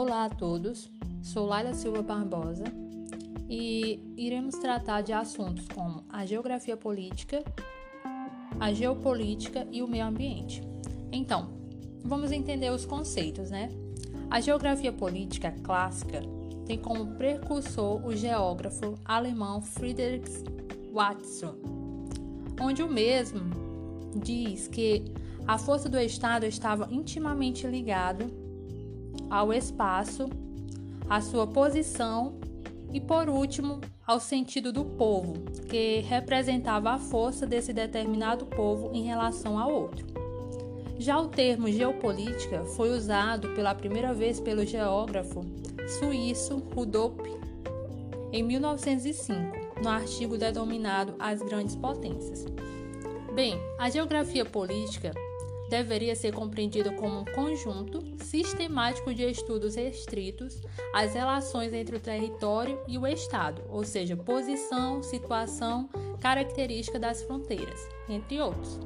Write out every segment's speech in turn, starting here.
Olá a todos, sou Laila Silva Barbosa e iremos tratar de assuntos como a geografia política, a geopolítica e o meio ambiente. Então, vamos entender os conceitos, né? A geografia política clássica tem como precursor o geógrafo alemão Friedrich Watson, onde o mesmo diz que a força do Estado estava intimamente ligado ao espaço, à sua posição e, por último, ao sentido do povo, que representava a força desse determinado povo em relação ao outro. Já o termo geopolítica foi usado pela primeira vez pelo geógrafo suíço Rudolf em 1905, no artigo denominado As Grandes Potências. Bem, a geografia política deveria ser compreendido como um conjunto sistemático de estudos restritos às relações entre o território e o Estado, ou seja, posição, situação, característica das fronteiras, entre outros.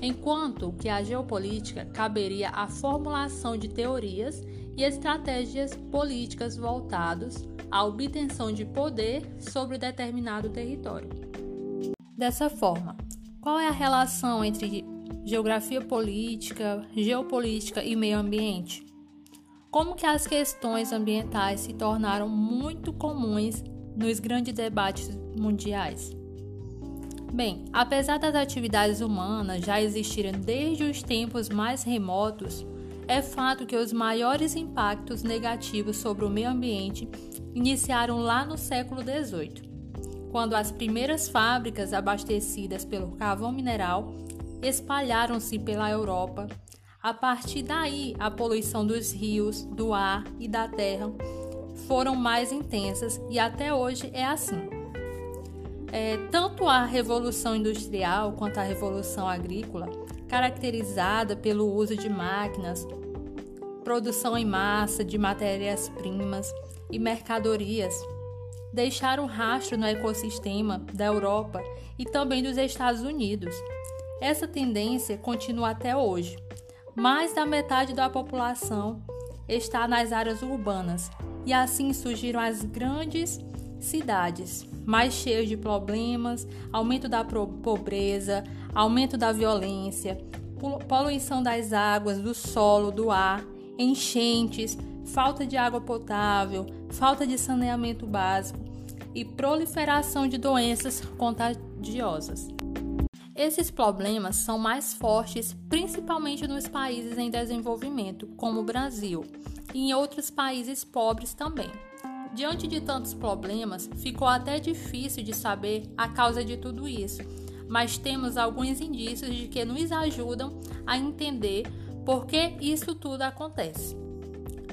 Enquanto que a geopolítica caberia à formulação de teorias e estratégias políticas voltados à obtenção de poder sobre determinado território. Dessa forma, qual é a relação entre geografia política, geopolítica e meio ambiente. Como que as questões ambientais se tornaram muito comuns nos grandes debates mundiais? Bem, apesar das atividades humanas já existirem desde os tempos mais remotos, é fato que os maiores impactos negativos sobre o meio ambiente iniciaram lá no século XVIII, quando as primeiras fábricas abastecidas pelo carvão mineral espalharam-se pela Europa. A partir daí, a poluição dos rios, do ar e da terra foram mais intensas e até hoje é assim. É, tanto a Revolução Industrial quanto a Revolução Agrícola, caracterizada pelo uso de máquinas, produção em massa de matérias-primas e mercadorias, deixaram rastro no ecossistema da Europa e também dos Estados Unidos. Essa tendência continua até hoje. Mais da metade da população está nas áreas urbanas e assim surgiram as grandes cidades, mais cheias de problemas, aumento da pobreza, aumento da violência, poluição das águas, do solo, do ar, enchentes, falta de água potável, falta de saneamento básico e proliferação de doenças contagiosas. Esses problemas são mais fortes principalmente nos países em desenvolvimento, como o Brasil, e em outros países pobres também. Diante de tantos problemas, ficou até difícil de saber a causa de tudo isso, mas temos alguns indícios de que nos ajudam a entender por que isso tudo acontece.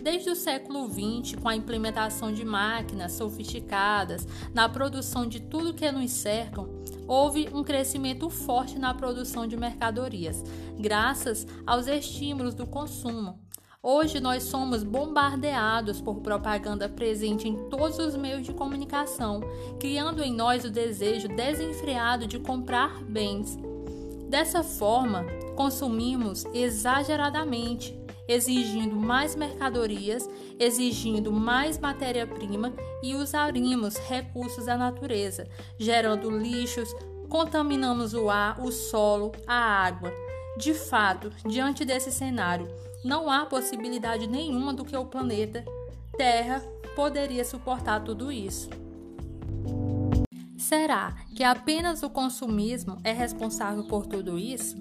Desde o século XX, com a implementação de máquinas sofisticadas na produção de tudo que nos cercam, houve um crescimento forte na produção de mercadorias, graças aos estímulos do consumo. Hoje nós somos bombardeados por propaganda presente em todos os meios de comunicação, criando em nós o desejo desenfreado de comprar bens. Dessa forma, consumimos exageradamente, exigindo mais mercadorias, exigindo mais matéria-prima e usaríamos recursos da natureza, gerando lixos, contaminamos o ar, o solo, a água. De fato, diante desse cenário, não há possibilidade nenhuma do que o planeta Terra poderia suportar tudo isso. Será que apenas o consumismo é responsável por tudo isso?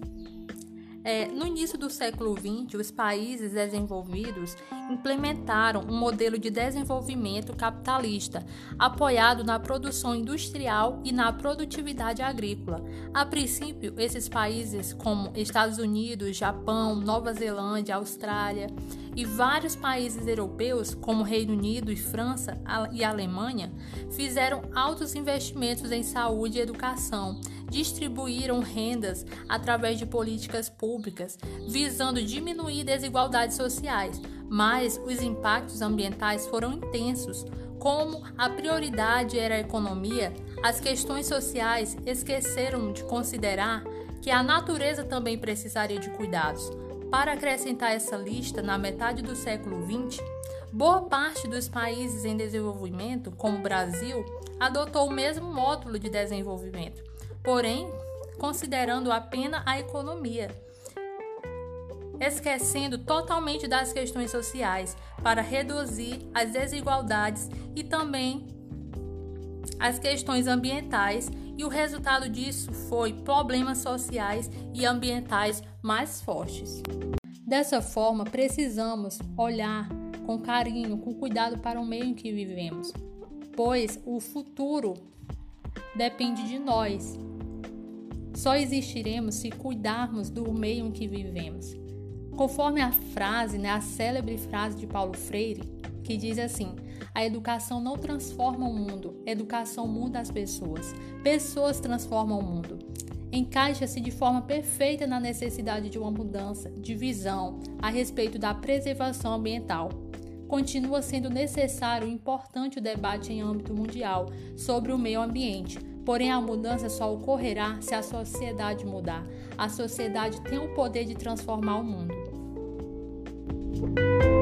É, no início do século XX, os países desenvolvidos implementaram um modelo de desenvolvimento capitalista, apoiado na produção industrial e na produtividade agrícola. A princípio, esses países, como Estados Unidos, Japão, Nova Zelândia, Austrália e vários países europeus, como Reino Unido e França e Alemanha, fizeram altos investimentos em saúde e educação distribuíram rendas através de políticas públicas visando diminuir desigualdades sociais, mas os impactos ambientais foram intensos. Como a prioridade era a economia, as questões sociais esqueceram de considerar que a natureza também precisaria de cuidados. Para acrescentar essa lista, na metade do século XX, Boa parte dos países em desenvolvimento, como o Brasil, adotou o mesmo módulo de desenvolvimento, porém considerando apenas a economia, esquecendo totalmente das questões sociais para reduzir as desigualdades e também as questões ambientais, e o resultado disso foi problemas sociais e ambientais mais fortes. Dessa forma, precisamos olhar com carinho, com cuidado para o meio em que vivemos, pois o futuro depende de nós. Só existiremos se cuidarmos do meio em que vivemos. Conforme a frase, né, a célebre frase de Paulo Freire, que diz assim: a educação não transforma o mundo, educação muda as pessoas. Pessoas transformam o mundo encaixa-se de forma perfeita na necessidade de uma mudança de visão a respeito da preservação ambiental. Continua sendo necessário e importante o debate em âmbito mundial sobre o meio ambiente, porém a mudança só ocorrerá se a sociedade mudar. A sociedade tem o poder de transformar o mundo. Thank you.